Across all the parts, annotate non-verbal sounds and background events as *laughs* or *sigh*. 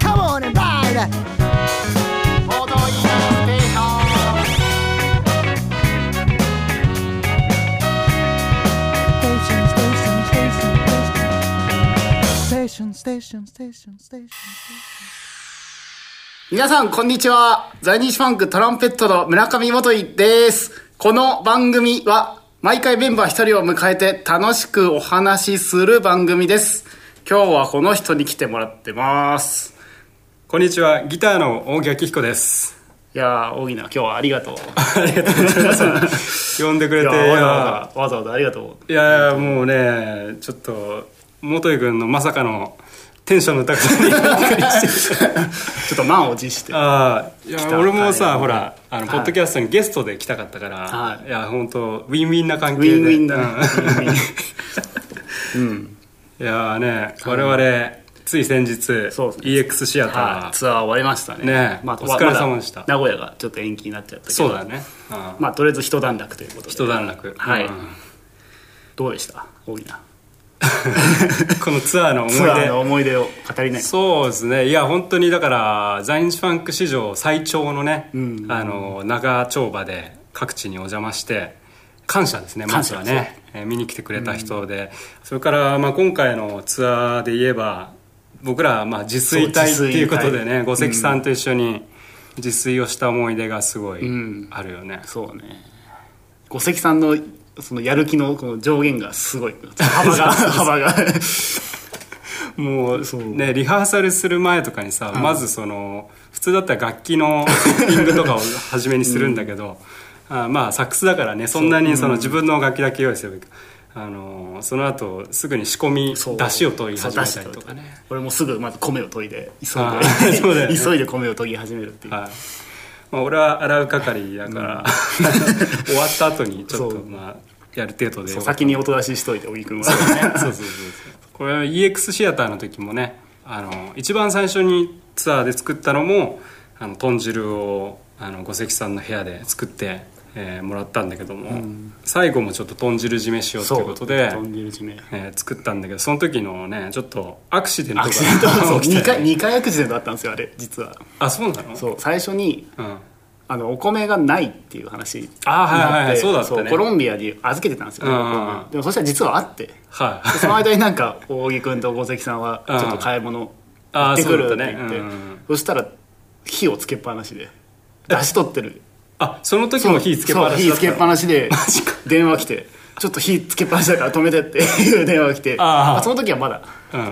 Come on and ride. station, station, station, station, station. 皆さん、こんにちは。在日ファンクトランペットの村上元井です。この番組は、毎回メンバー一人を迎えて楽しくお話しする番組です。今日はこの人に来てもらってます。こんにちはギターの大木明彦ですいやー、大木な、今日はありがとう。ありがとうございます呼んでくれていいやわざやわざ、わざわざありがとう。いやいやもうねちょっと元井君のまさかのテンションの高さにびっくりして *laughs* ちょっと満を持して。ああいや俺もさ、はいほらあの、はいポッドキャストにゲストで来たかったから、はいい、や本当ウィンウィンな関ウ係でィンウィンだね。うんウィンウィンうん。いやね我々、つい先日 EX シアター、はい、ツアー終わりましたね。ねお疲れ様でした名古屋がちょっと延期になっちゃったけど。そうだね、うんまあ、とりあえず一段落ということで。一段落はい。うんどうでした？大きな。*laughs* このツアーの思いツアー出の思い出を語りない。そうですね。いや本当にだから在日ファンク史上最長のね、うん。あの長丁場で各地にお邪魔して感謝ですねまずはね、えー見に来てくれた人で、それからまあ今回のツアーで言えば僕らまあ自炊隊っていうことでね五関さんと一緒に自炊をした思い出がすごいうん。あるよね、そうね。五関さんのそのやる気のこの上限がすごい。幅が、*laughs* 幅が。もうねリハーサルする前とかにさ、まずその普通だったら楽器のセッティングとかを初めにするんだけど、あまあサックスだからねそんなにその自分の楽器だけ用意すればいいあのその後すぐに仕込みそう。出汁を取り始めたりとかね。俺もすぐまず米を研いで、急いで、ね。*laughs* 急いで米を研ぎ始めるっていう。はいまあ、俺は洗う係だから、*laughs* 終わった後にちょっとまあやる程度で。先に音出ししといて、小木君は。そうそうそうそうこれ EX シアターの時もねあの一番最初にツアーで作ったのもあの豚汁をあの五関さんの部屋で作って、えーもらったんだけども、最後もちょっと豚汁締めしようということで、飛んでる地名。えー作ったんだけどその時のねちょっとアクシデントが。アクシデント、そう、起きて。*laughs* 2回、二回アクシデントあったんですよ、あれ、実は。あそうなの？そう、最初に、うん、あのお米がないっていう話にあはいはいはいなってそうだったね。コロンビアに預けてたんですよ、うんうんうん。でもそしたら実はあって。ではい。その間になんか大木君と五関さんはちうん。ょっと買い物行ってくるって言って、うんうんそしたら火をつけっぱなしで出し取ってるあその時も火つけっぱなし火つけっぱなしで電話来てちょっと火つけっぱなしだから止めてっていう電話が来て。まあその時はまだ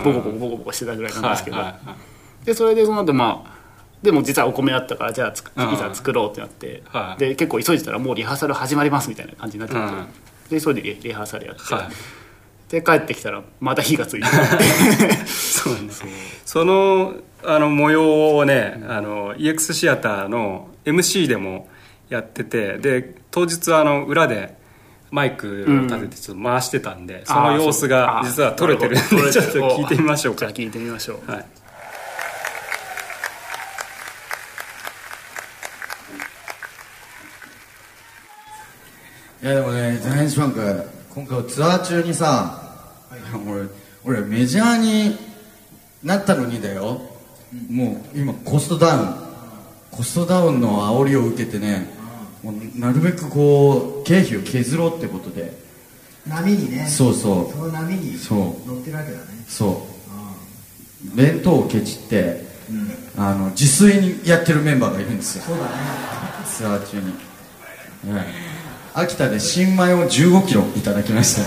ボコボコボコボコしてたぐらいなんですけど、でそれでその後まあでも実はお米あったからじゃあついざ作ろうってなって、はい。で結構急いでたらもうリハーサル始まりますみたいな感じになってて、うんでそれでリリハーサルやって、はい。で帰ってきたらまた火がついて。*laughs* そうねそのあの模様をねあの EX シアターの MC でもやっててで当日あの裏でマイクを立ててちょっと回してたんで、その様子が実は撮れてるんでちょっと聞いてみましょうか。じゃあ聞いてみましょう、はい。いやでもね、ジャイアンツファンク、今回ツアー中にさ、俺、俺メジャーになったのにだよ、もう今コストダウン、コストダウンの煽りを受けてね、もうなるべくこう、経費を削ろうってことで、波にね。そうそう。その波に乗ってるわけだね。そう、弁当をケチって、あの自炊にやってるメンバーがいるんですよ、そうだね。ツアー中に。はい秋田で新米を15キロいただきました。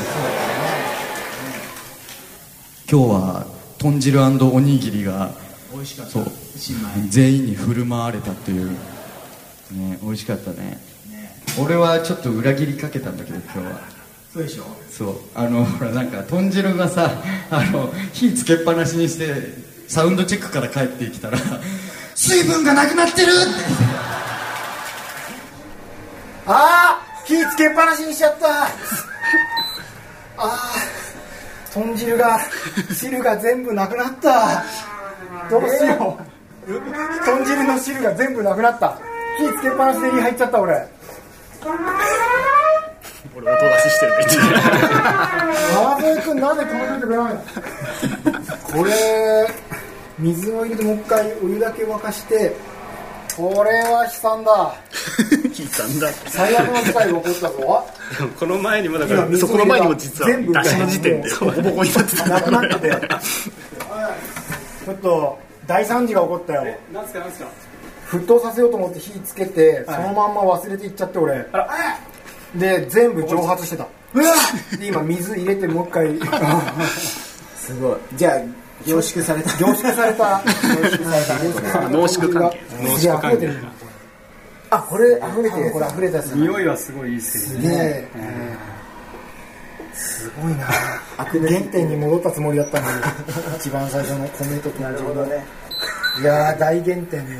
今日は豚汁おにぎりが美味しかった。そう。新米。全員に振る舞われたというね美味しかったね。俺はちょっと裏切りかけたんだけど今日は。そうでしょ？そう。あのほらなんか豚汁がさあの火つけっぱなしにしてサウンドチェックから帰ってきたら水分がなくなってるって。ああ火つけっぱなしにしちゃった。ああ豚汁が汁が全部なくなった。どうしよう、豚汁の汁が全部なくなった火つけっぱなしで火入っちゃった俺。俺音出ししてる。君なぜ止めといてくれないの？これ水を入れてもう一回お湯だけ沸かしてこれは悲惨だ。聞いたんだ。最悪の事態が起こったぞ。この前にもだからそこの前にも実は全部出しの時点でボコボコになってた。なくなっててちょっと大惨事が起こったよ。なんすかなんすか？沸騰させようと思って火つけて、そのまんま忘れていっちゃって俺。で全部蒸発してた。で今水入れてもう一回。すごい。じゃあ *laughs* 凝縮された。凝縮された。凝縮された。濃縮。関係濃縮関係あこれ溢れてこれ溢れたやつだ。匂いはすごいいいっすけどねえ。すごいな。原点に戻ったつもりだったのに。*laughs* 一番最初の米と豚汁のね。いやー大原点に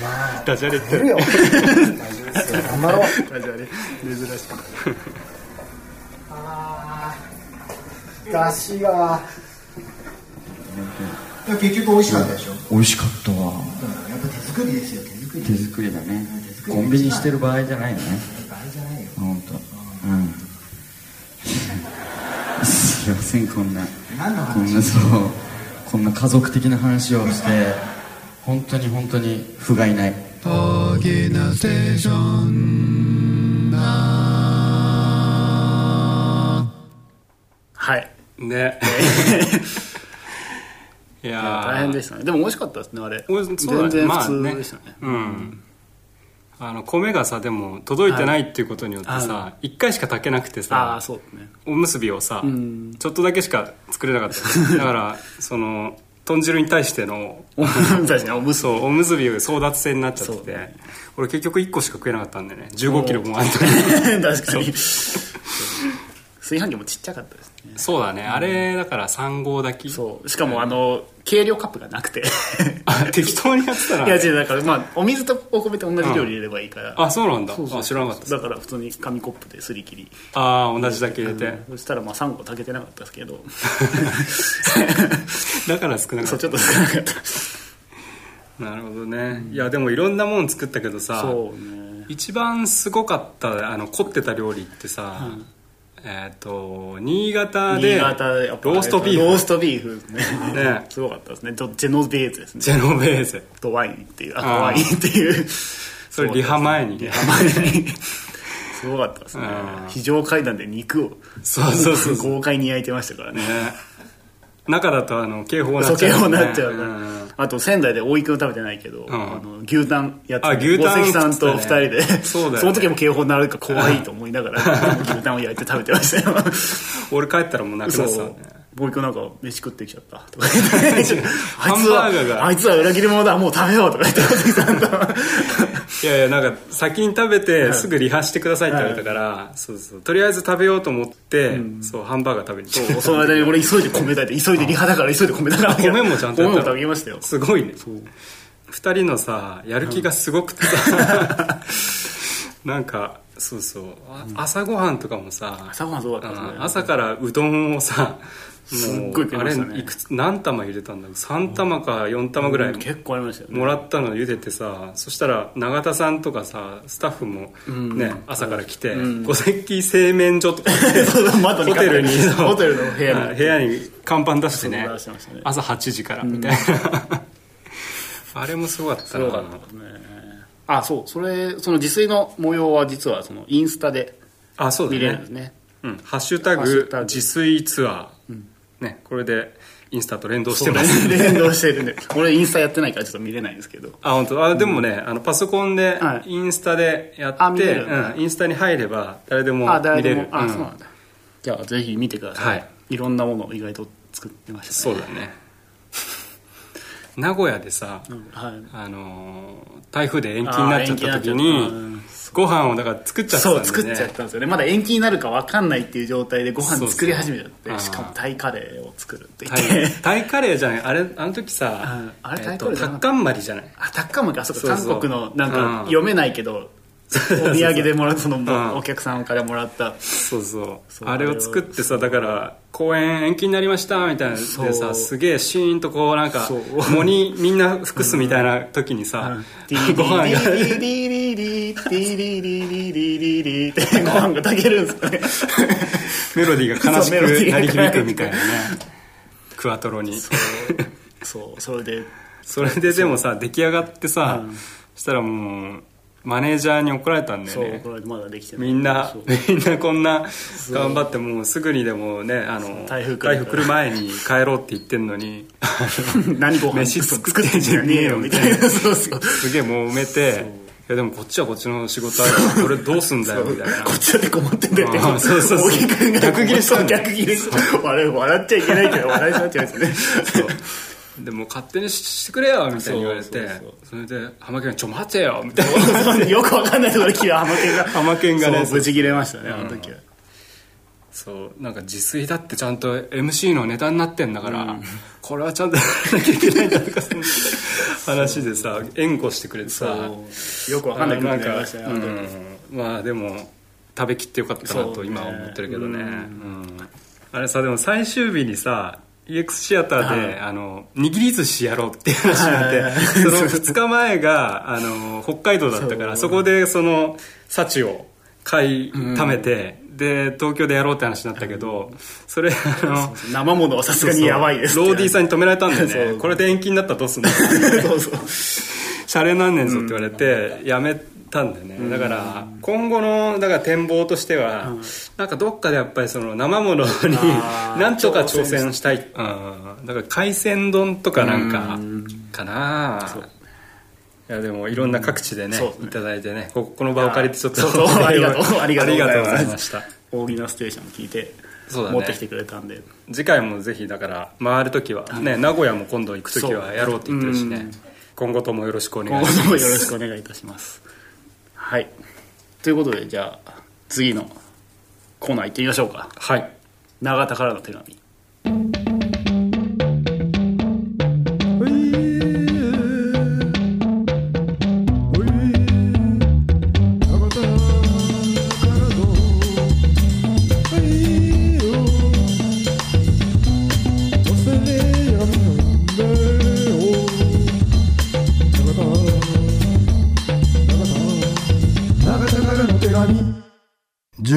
まあダジャレって。出るよ頑張ろうダジャレ珍しく。あーだしが。結局美味しかったでしょ？美味しかったわ。やっぱ手作りですよ手作り。手作りだね。コンビニしてる場合じゃないよね。場合じゃないよ。本当。うん。すいませんこんな。こんなそう。こんな家族的な話をして本当に本当に不甲斐ない。はい。ね。*laughs* いやー。大変でしたね。でも美味しかったですねあれ。全然まあ普通でしたね,、うん。あの米がさでも届いてないっていうことによってはさ一回しか炊けなくてあさあそうですね。おむすびをさん。ちょっとだけしか作れなかった。だからその豚汁に対してのおむすそうおむすびが争奪戦になっちゃってて、俺結局1個しか食えなかったんでね。1 5キロもあった *laughs* 確かに。炊飯器もちっちゃかったですね。そうだね、あれだから3合炊き。そう。しかもあの計量カップがなくて。あ適当にやってたら。いや違うだからまあお水とお米と同じ量入れればいいから、あそうなんだ。そうそう。あ知らなかった。だから普通に紙コップですり切り。ああ同じだけ入れて、そしたらまあ3個炊けてなかったですけど。*laughs* だから少なかっそうちょっと少なかった。たなるほどね、いやでもいろんなもん作ったけどさそうね。一番すごかったあの凝ってた料理ってさ、えっ、と新潟でローストビーフ。ローストビーフね。ね。すごかったですね。とジェノベーゼですね。ジェノベーゼ。とワインっていう。あー。赤ワインっていう。*laughs* それリハ前に。ね前に。*laughs* すごかったですね。うん非常階段で肉をそうそうそうそう。豪快に焼いてましたからね。ね。中だとあの警報になそう警っちゃう、報になっちゃうから。んあと仙台で大井君食べてないけど、ん。あの牛タンやってあ牛タン大関さんと二人でそうだよね。の時も警報になるか怖いと思いながら *laughs* 牛タンを焼いて食べてましたよ。*laughs* 俺帰ったらもうなくなそうってたね大井君なんか飯食ってきちゃったとか。言ってあいつはあいつは裏切り者だもう食べようとか言っていやいやなんか先に食べてすぐリハしてくださいって言われたから、そうそうとりあえず食べようと思って、そうハンバーガー食べに行った。そうその間に俺急いで米炊いて急いでリハだから急いで米炊かなきゃ米もちゃんと米も炊きましたよ。すごいね。二人のさやる気がすごくてさ、なんかそうそう。あ朝ごはんとかもさ朝ごはんすごかった朝からうどんをさすっごい食いあれましたね。いくつ何玉入れたんだろう。3玉か4玉ぐらい結構ありましたよね。もらったの茹でてさそしたら永田さんとかさスタッフもね、朝から来て「五石製麺所」とか *laughs* ホテルにホテルの部屋に。はい部屋に看板出してね。ね。朝8時からみたいな、あれもすごかったな。すごかったですねあそう。それその自炊の模様は実はそのインスタであそうだ見れるんねですね。うん、ハッシュタグ。自炊ツアー、ね、これでインスタと連動してます。連動してるんで。俺インスタやってないからちょっと見れないんですけど。あ本当？あでもね、あのパソコンではい。インスタでやって、あ見れる。うん、インスタに入れば誰でも見れる。うん。あそうなんだ。じゃあぜひ見てください、はい。いろんなものを意外と作ってましたね。そうだね名古屋でさ、はい。あのー台風で延期になっちゃった時にご飯をだから作っちゃったんだよね。そう作っちゃったんですよ。ねまだ延期になるか分かんないっていう状態でご飯作り始めちゃってしかもタイカレーを作るって言タって。イタイカレーじゃないあれあの時さうん。あれタイカレータッカンマリじゃない？あタッカムか。そうかそうそう。韓国のなんか読めないけど *laughs* お土産でもらったそのんお客さんからもらった。そうそう。あれを作ってさだから公演延期になりましたみたいなでさすげえシーンとこうなんか藻にみんな服すみたいな時にさ、ご飯がディリリリリリディリディってご飯が炊けるんですよねメロディーが悲しく鳴り響くみたいなねクワトロにそうそれでそれででもさ出来上がってさ、したらもうマネージャーに怒られたんだよね。そうこれまだできてない。みんなみんなこんな頑張ってもうすぐにでもねあの台風来る来る前に帰ろうって言ってんのに。*laughs* 何ご飯飯作ってんじゃねえよみたいな。*laughs* すげえもう埋めていやでもこっちはこっちの仕事あるからこれどうすんだよみたいな。こっちだって困ってんだよってそうそうそう。逆ギレした逆ギレして笑っちゃいけないけど笑いそうになっちゃうんですよねでもう勝手にしてくれよみたいに言われてそれで浜県が「ちょ待てよ」みたいなよくわかんないところで来は浜県が。浜県がねそう無事切れましたねあの時は。そうなんか自炊だってちゃんと MC のネタになってんだから、これはちゃんとやらなきゃいけないんだとか話でさ援護してくれてさ。よくわかんないなましたねあの時。うん。まあでも食べきってよかったなと今は思ってるけどね。うん。あれさでも最終日にさ EX シアターで、あの握り寿司やろうっていう話になって、はい *laughs* その2日前があの北海道だったからそこでその幸を買い貯めて、で東京でやろうって話になったけど、それあの生ものはさすがにやばいですローディーさんに止められたんだよね。これで延期になったらどうすんの *laughs* そうそう。シャレなんねんぞって言われてやめたんだよね、だから今後のだから展望としては、なんかどっかでやっぱりその生ものに *laughs* なんとか挑戦したい、うん、だから海鮮丼とかなんかかな、いやでもいろんな各地でね、そうですね。いただいてね。ここの場を借りてちょっとありがとう。ありがとう。ございました。大喜利のステーション聞いてそうだね。持ってきてくれたんで。次回もぜひだから回る時はね、名古屋も今度行く時はやろうって言ってるしね。今後ともよろしくお願今後いします。ともよろしくお願いいたしますはい。ということでじゃあ次のコーナー行ってみましょうか。はい。永田からの手紙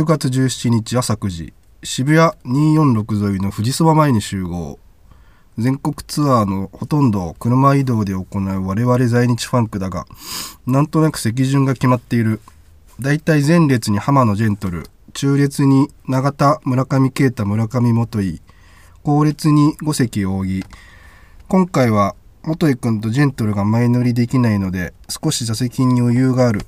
10月17日朝9時渋谷246沿いの富士そば前に集合。全国ツアーのほとんどを車移動で行う我々在日ファンクだがなんとなく席順が決まっている。だいたい前列に浜野ジェントル中列に永田村上啓太村上元井後列に五関扇。今回は元井君とジェントルが前乗りできないので少し座席に余裕がある。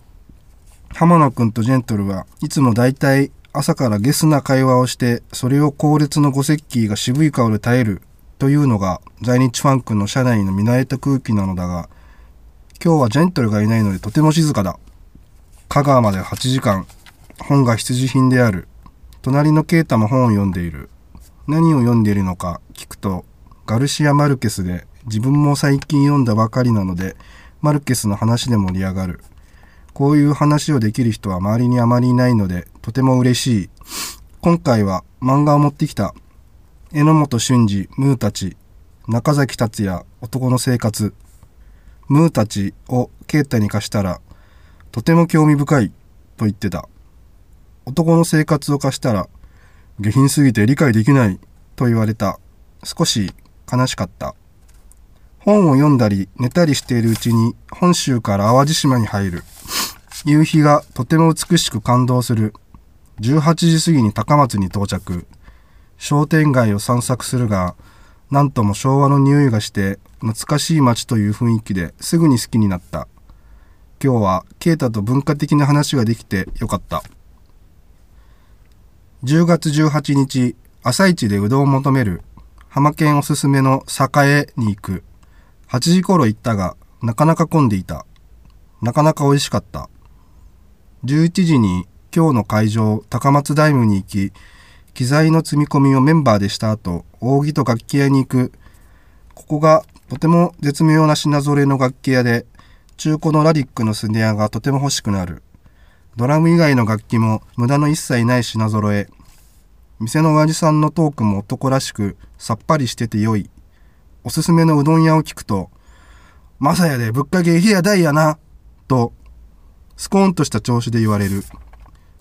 浜野くんとジェントルはいつもだいたい朝からゲスな会話をして、それを後列の五石器が渋い顔で耐えるというのが在日ファンクの社内の見慣れた空気なのだが、今日はジェントルがいないのでとても静かだ。香川まで8時間、本が必需品である。隣のケイタも本を読んでいる。何を読んでいるのか聞くと、ガルシア・マルケスで自分も最近読んだばかりなので、マルケスの話で盛り上がる。こういう話をできる人は周りにあまりいないので、とても嬉しい。今回は漫画を持ってきた。榎本俊二、ムーたち、中崎達也、男の生活。ムーたちをケイタに貸したら、とても興味深い、と言ってた。男の生活を貸したら、下品すぎて理解できない、と言われた。少し悲しかった。本を読んだり寝たりしているうちに本州から淡路島に入る。夕日がとても美しく感動する。18時過ぎに高松に到着。商店街を散策するが、なんとも昭和の匂いがして懐かしい街という雰囲気ですぐに好きになった。今日はケイタと文化的な話ができてよかった。10月18日、朝市でうどんを求める。浜県おすすめの栄に行く。8時頃行ったが、なかなか混んでいた。なかなか美味しかった。11時に今日の会場、高松ダイムに行き、機材の積み込みをメンバーでした後、扇と楽器屋に行く。ここがとても絶妙な品揃えの楽器屋で、中古のラディックのスネアがとても欲しくなる。ドラム以外の楽器も無駄の一切ない品揃え。店の親父さんのトークも男らしくさっぱりしてて良い。おすすめのうどん屋を聞くと、まさやでぶっかけ冷や大やな、と、スコーンとした調子で言われる。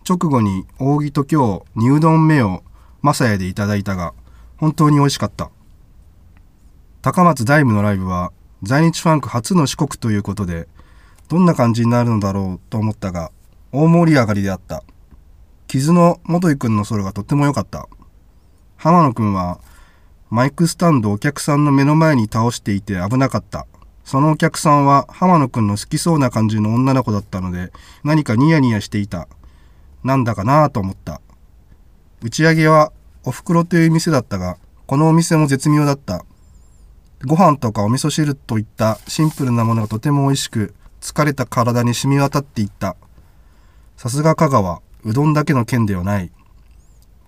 直後に扇と今日、煮うどん目をまさやでいただいたが、本当に美味しかった。高松ダイムのライブは在日ファンク初の四国ということで、どんな感じになるのだろうと思ったが、大盛り上がりであった。傷の元井くんのソロがとっても良かった。浜野くんは、マイクスタンドお客さんの目の前に倒していて危なかった。そのお客さんは浜野くんの好きそうな感じの女の子だったので、何かニヤニヤしていた。なんだかなぁと思った。打ち上げはお袋という店だったが、このお店も絶妙だった。ご飯とかお味噌汁といったシンプルなものがとても美味しく、疲れた体に染み渡っていった。さすが香川、うどんだけの県ではない。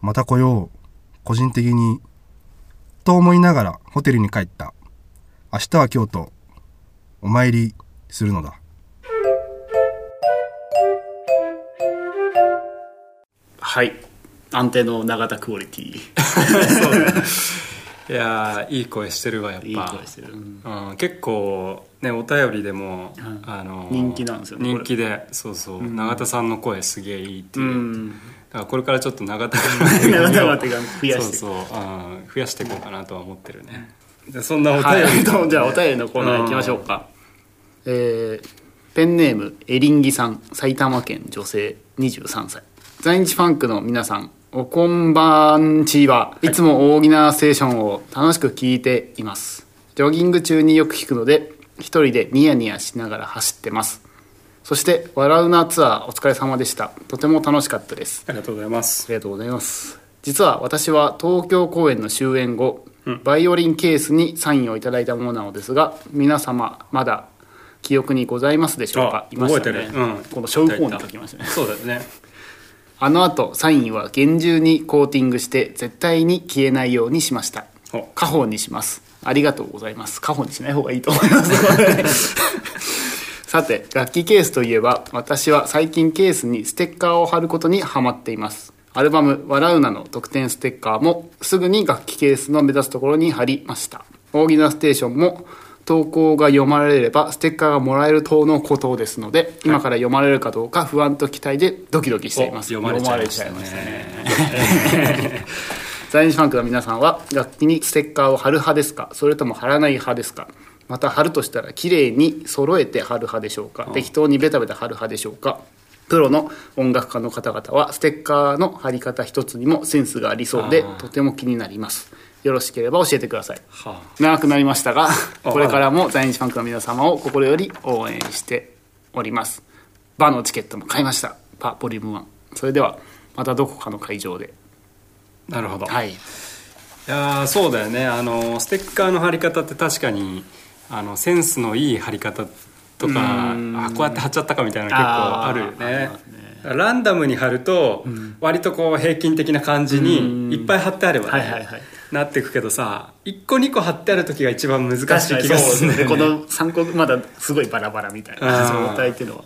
また来よう、個人的に。と思いながらホテルに帰った。明日は京都、お参りするのだ。はい。安定の永田クオリティ。*laughs* いやーいい声してるわやっぱ。いい声してる、うん。うん、結構ねお便りでも、あの人気なんですよね人気でそうそう、永田さんの声すげえいいっていう、うん。だからこれからちょっと永田君 *laughs* 永田の増やして。そうそう、うん、増やしていこうかなとは思ってるね。でそんなお便り、はい、じゃあお便りのコーナー行きましょうか、えーペンネームエリンギさん埼玉県女性23歳。在日ファンクの皆さんおこんばんちは、い、つも大喜なステーションを楽しく聞いています。ジョギング中によく聞くので一人でニヤニヤしながら走ってます。そして笑うなツアーお疲れ様でした。とても楽しかったです。ありがとうございます。ありがとうございます。実は私は東京公演の終演後、バイオリンケースにサインをいただいたものなのですが皆様まだ記憶にございますでしょうか？あいましたね。覚えてるうん。この小コーに書きましたね。そうだよね。あの後サインは厳重にコーティングして絶対に消えないようにしました。お。家宝にします。ありがとうございます。家宝にしない方がいいと思います。*laughs* さて楽器ケースといえば私は最近ケースにステッカーを貼ることにハマっています。アルバム「笑うな」の特典ステッカーもすぐに楽器ケースの目指すところに貼りました。大喜なステーションも投稿が読まれればステッカーがもらえる等のことですので、今から読まれるかどうか不安と期待でドキドキしています。お読まれちゃいましたね。読まれちゃいましたね在日ファンクの皆さんは楽器にステッカーを貼る派ですか？それとも貼らない派ですか？また貼るとしたら綺麗に揃えて貼る派でしょうか？適当にベタベタ貼る派でしょうか？プロの音楽家の方々はステッカーの貼り方一つにもセンスがありそうでとても気になりますよろしければ教えてください。は長くなりましたがこれからも在日ファンクの皆様を心より応援しております。バーのチケットも買いました。バーボリューム1それではまたどこかの会場で。あなるほど、はい。いやーそうだよね。あのステッカーの貼り方って確かにあのセンスのいい貼り方とかあこうやって貼っちゃったかみたいなの結構あるよね。ランダムに貼ると、割とこう平均的な感じにいっぱい貼ってあればね、はいはいはいなっていくけどさ1個2個貼ってある時が一番難しい気がするね。ですね。この3個まだすごいバラバラみたいあなー。状態っていうのは。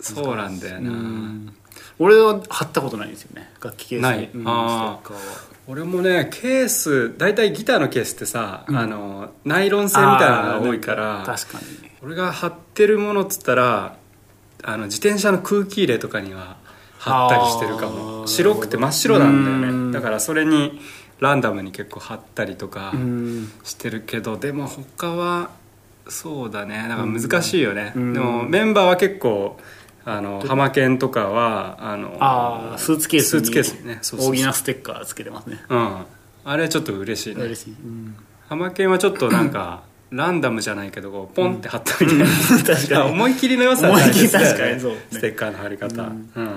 そうなんだよな。俺は貼ったことないんですよね。楽器ケースに。ない。うん。あー。ステッカーは。俺もねケース大体ギターのケースってさ、あのナイロン製みたいなのが多いから確かに。俺が貼ってるものっつったらあの自転車の空気入れとかには貼ったりしてるかあもー。白くて真っ白なんだようん。ねだからそれにランダムに結構貼ったりとかうん。してるけどでも他はそうだね。だから難しいよね、ん。でもメンバーは結構あのハマケンとかはあのああスーツケースにスーツケースにね大きなステッカーつけてますね。うん。あれちょっと嬉しいね。嬉しい、うん。ハマケンはちょっとなんか *clears throat* ランダムじゃないけどこうポンって貼ったみたいな、確かに。*laughs* 思い切りの良さは思い切り大切だよ確かにそう。ねステッカーの貼り方、うん。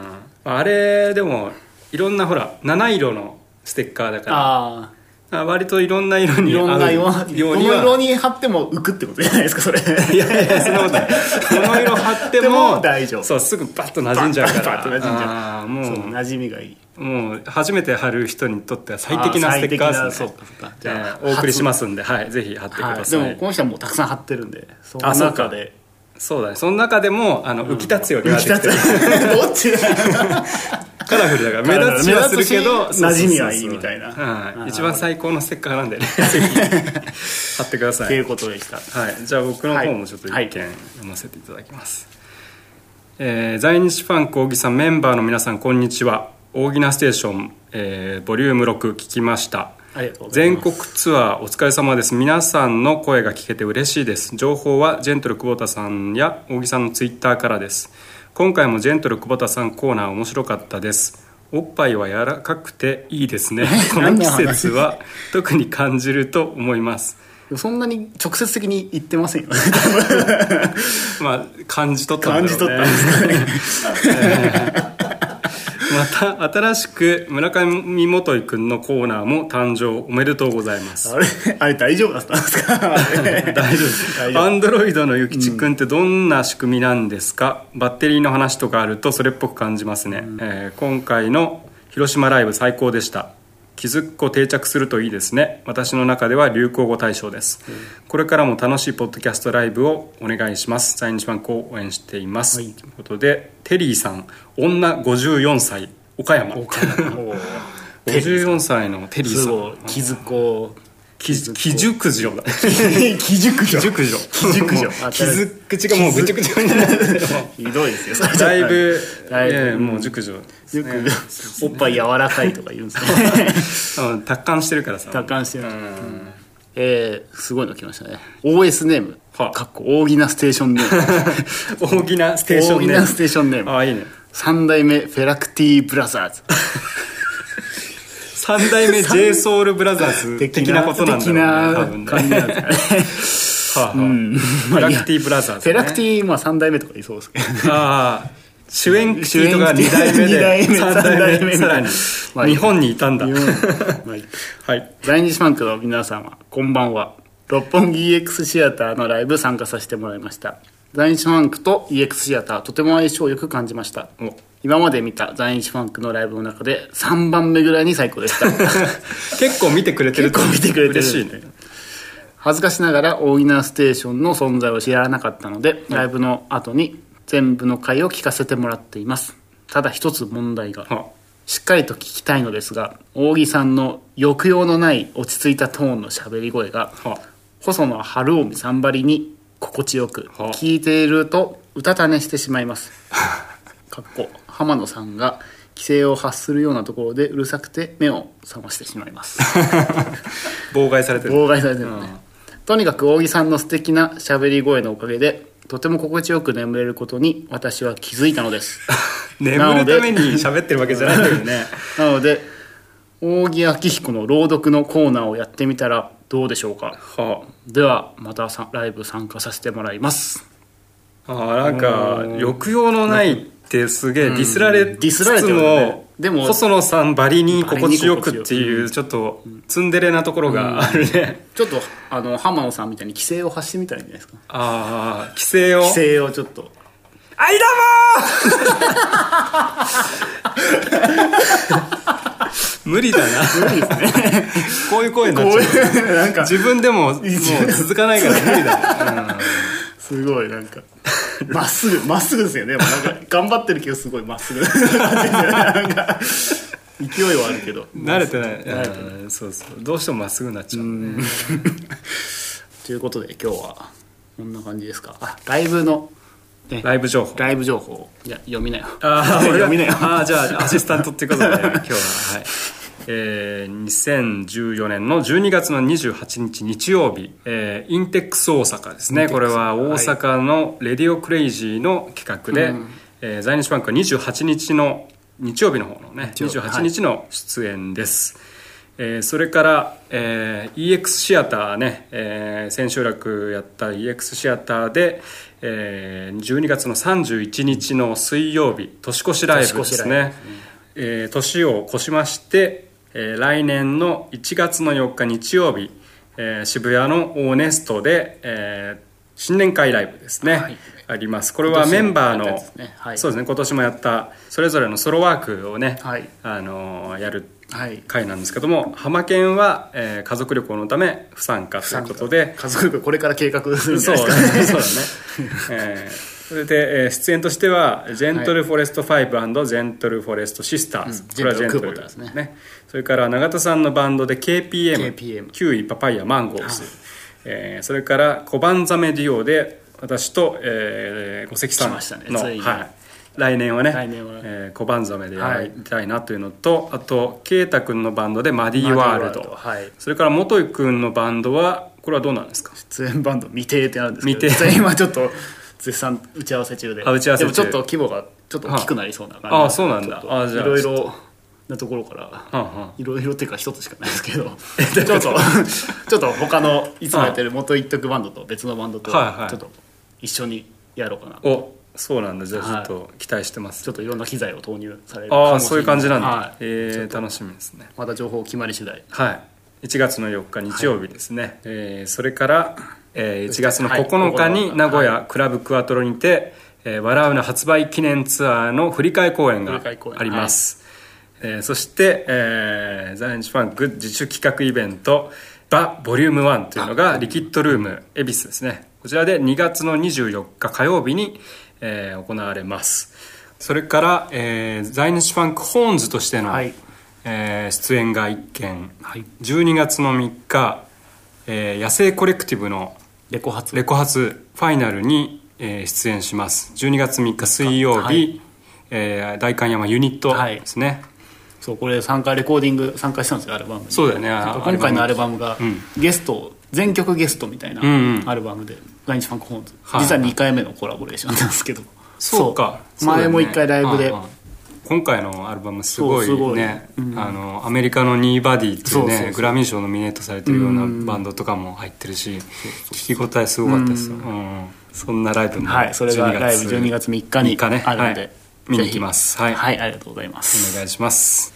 あれでもいろんなほら七色のステッカーだから。ああ割といろんな色あいにろんな色の色に貼っても浮くってことじゃないですかそれ。いやいやそんなことない。この色貼ってでもも大丈夫。そうすぐバッと馴染んじゃうから。バッと馴染んじゃう。もう。馴染みがいい。もう初めて貼る人にとっては最適なステッカーですね。じゃあえーお送りしますんではいぜひ貼ってください、はい、でもこの人はもうたくさん貼ってるんでそのあそうか。中で。そうだね。その中でもあの浮き立つように浮き立なってるつ。*laughs* どっちだカラフルだから目立ちはするけど馴染みはいいみたいな。はい、一番最高のステッカーなんでね。ぜ *laughs* ひ貼ってください。ということでした。はい、じゃあ僕の方もちょっと一件読ませていただきます、えー在日ファンク扇さんメンバーの皆さんこんにちは。大喜なステーション、えーボリューム6聞きました。全国ツアーお疲れ様です。皆さんの声が聞けて嬉しいです。情報はジェントル久保田さんや大木さんのツイッターからです今回もジェントル久保田さんコーナー面白かったです。おっぱいは柔らかくていいですね。*laughs* この季節は特に感じると思います。そんなに直接的に言ってませんよね。*laughs* まあ感じ取ったんだろうね。感じ取ったんですかね *laughs* また新しく村上元井くんのコーナーも誕生おめでとうございます。あれ？*laughs* あれ大丈夫だったんですか？*laughs* 大丈夫。アンドロイドのゆきちくんってどんな仕組みなんですか、バッテリーの話とかあるとそれっぽく感じますね、えー今回の広島ライブ最高でした気づっこ定着するといいですね。私の中では流行語大賞です、これからも楽しいポッドキャストライブをお願いします。在日ファンクを応援しています、ということでテリーさん女54歳岡山。54 *laughs* 歳のテリーさん。気づこうきき熟女だ。気熟女熟女気熟女もう傷口がもうぐちゃぐちゃになって *laughs* ひどいですよ。*laughs* だいぶだいぶ。もう熟女おっぱい柔らかいとか言うんですね。*laughs* うん達観してるからさ。達観してる。えー、すごいの来ましたね。OS ネームは。あかっこ大喜なステーションネーム。大きなステーションね大喜なステーションネーム。ああいいね。三代目フェラクティブラザーズ三代目 j ソ u l b r o t h e r s 的なことなんだろうね多分ね。的な感じなんですかね。*laughs* はあはあ。フェラクティブラザーズね。フェラクティまあ三代目とか言いそうですけど。ああ。主演クティとか2代目で。目3代三代目目さらに。まあ日本にいたんだ。*laughs* まあはい。在日ファンクの皆様こんばんは六本木 EX シアターのライブ参加させてもらいました。在日ファンクと EX シアターとても相性よく感じました。お今まで見た在日ファンクのライブの中で3番目ぐらいに最高でした。*laughs* 結構見てくれてる結構見てくれてる嬉しいね。恥ずかしながら大イナーステーションの存在を知らなかったのでライブの後に全部の回を聞かせてもらっています。ただ一つ問題がはしっかりと聞きたいのですが扇さんの抑揚のない落ち着いたトーンの喋り声がは細野晴臣さんばりに心地よくはあ聞いているとうたた寝してしまいます。*laughs* かっこ浜野さんが規制を発するようなところでうるさくて目を覚ましてしまいます。*laughs* 妨害されてる。妨害されてるのね、とにかく扇さんの素敵な喋り声のおかげでとても心地よく眠れることに私は気づいたのです。*laughs* 眠るために喋ってるわけじゃないんだよね。*laughs* なので扇明彦の朗読のコーナーをやってみたらどうでしょうか？はではまたさライブ参加させてもらいます。ああーなんか抑揚のないってすげえディスられつつもでも細野さんばりに心地よくっていうちょっとツンデレなところがあるね、ちょっとあの浜野さんみたいに規制を発してみたらいいんじゃないですか？ああ規制を？規制をちょっと。あいだもー！無理だな。無理ですね。こういう声になっちゃう。いうなんか。自分でももう続かないから無理だね、*laughs* すごいなんか *laughs* まっすぐまっすぐですよね。なんか頑張ってるけどすごいまっすぐ。*laughs* なんか勢いはあるけど。うん慣れてない。うんそうそう。どうしてもまっすぐになっちゃうね。*laughs* ということで今日はこんな感じですか。あライブの、ね。ライブ情報。ライブ情報。いや読みなよ。ああ、読みなよ。ああ、じゃあ、アシスタントってことで、今日は、はい。えー、2014年の12月の28日日曜日、えーインテックス大阪ですね。これは大阪のレディオクレイジーの企画で、えー在日バンクは28日の日曜日の方のね、日曜日。28日の出演です。えーそれから、えー EX シアターね、えー千秋楽やった EX シアターで、えー12月の31日の水曜日年越しライブです年越しライね。えー年を越しまして、えー来年の1月の4日日曜日、えー渋谷のオーネストで、えー新年会ライブですね、はい。あります。これはメンバーのねはい。そうですね。今年もやったそれぞれのソロワークをね、はい。あのーやるはい。回なんですけども浜県は、えー家族旅行のため不参加ということで。家族旅行これから計画するんですかね。*laughs* そうだね、えーそれで、えー出演としてはジェントルフォレスト5ジェントルフォレストシスターズ、うん。これはジェントルですねそれから永田さんのバンドで KPM, KPM キウイパパイヤマンゴーズ、えーそれから小判ザメデュオで私と、えー、五関さんの、ねはい、来年はね来年は。えー小判ザメでやりたいなというのと、あと圭太君のバンドでマディワールド。はい。それから元井君のバンドはこれはどうなんですか？出演バンド未定ってあるんですけど未定。今ちょっと絶賛打ち合わせ中で。あ打ち合わせ中。でもちょっと規模がちょっと大きくなりそうな感じああそうなんだ。あじゃあいろいろなところからいろいろっていうか一つしかないですけど。*laughs* ちょっと *laughs* ちょっと他のいつもやってる元一徳バンドと別のバンドとちょっと一緒にやろうかなおそうなんだ。じゃあちょっと期待してます、ちょっといろんな機材を投入されるああそういう感じなんだ、はい。えー、楽しみですね。また情報決まり次第。はい。1月の4日日曜日ですね、えーそれから、えー1月のはい。9日に名古は屋クラブクワトロにて「えー笑うな」発売記念ツアーの振り替え公演があります、えーそして、えー、ザインチファンク自主企画イベント「バボリューム1というのがリキッドルーム恵比寿ですね。こちらで2月の24日火曜日に、えー行われます。それから、えー、ザイニシファンクホーンズとしての、はい。えー出演が1件、はい。12月の3日、えー Yasei Collective のレコ発。レコ発ファイナルに、えー出演します。12月3日水曜日、はい。えー代官山ユニットですね、そうこれ参加レコーディング参加したんですよアルバムに。そうだよね今回のアルバムがうん。ゲスト全曲ゲストみたいなアルバムで「ラインチファンクホーンズ」はい。実は2回目のコラボレーションなんですけど。そうか。前も1回ライブで。今回のアルバムすごいね。うん。あのアメリカの Kneebody っていうねグラミー賞ノミネートされてるようなバンドとかも入ってるし聞き応えすごかったですよ、うんうんそんなライブもはいそれがライブ12月3日に3日ね。あるので、はい見に行きます。はい、はいありがとうございます。お願いします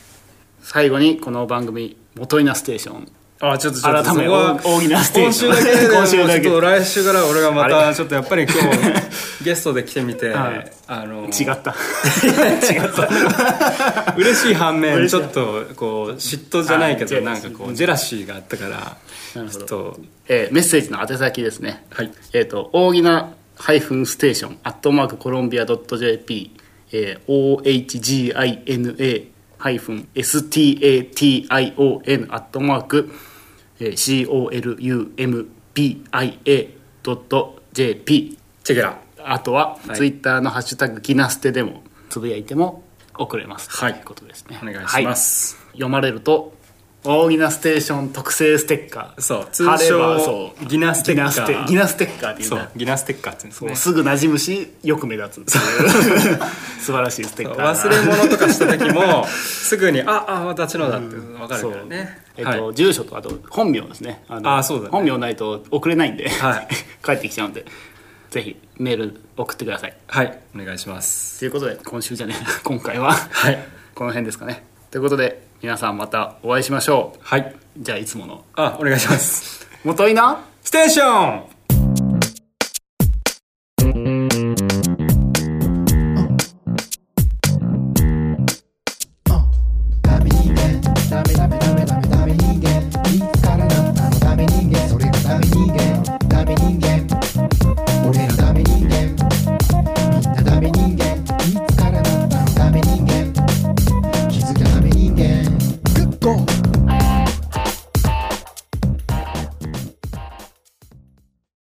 最後にこの番組「オオギナステーション。あちょっとちょっと。改め大きなステー今ジ週だけで今週だけ。来週から俺がまあたちょっとやっぱり今日 *laughs* ゲストで来てみて、はい。あの違った。*laughs* 違った。嬉しい反面ちょっとこう嫉妬じゃないけど、はい。なんかこうジェラシーがあったからちょっと。えーメッセージの宛先ですね。はい。えっ、と大喜なハイフンステーションアットマークコロンビア .jp、えー、OHGINA ハイフン STATION アットマーク、えー、COLUMBIA.jp チェケラ。あとは、はい。ツイッターのハッシュタグギナステでもつぶやいても送れます。はい。ということですね。お願いします。はい。読まれると大喜なステーション特製ステッカー。そう通称そう。ギナステッカー。ギナステッカー。っていうそねうギナステッカーって言うんですね。すぐ馴染むしよく目立つっていう。*laughs* 素晴らしいステッカーが忘れ物とかした時もすぐにああ私のだって分かるからね、えっとはい。住所とあと本名ですね。あのあそうだね。本名ないと送れないんで、はい。*laughs* 帰ってきちゃうんで。ぜひメール送ってください。はいお願いします。ということで今週じゃねえ今回は。はい。この辺ですかね。ということで皆さんまたお会いしましょう。はい。じゃあいつもの。あお願いします。元井な？ステーション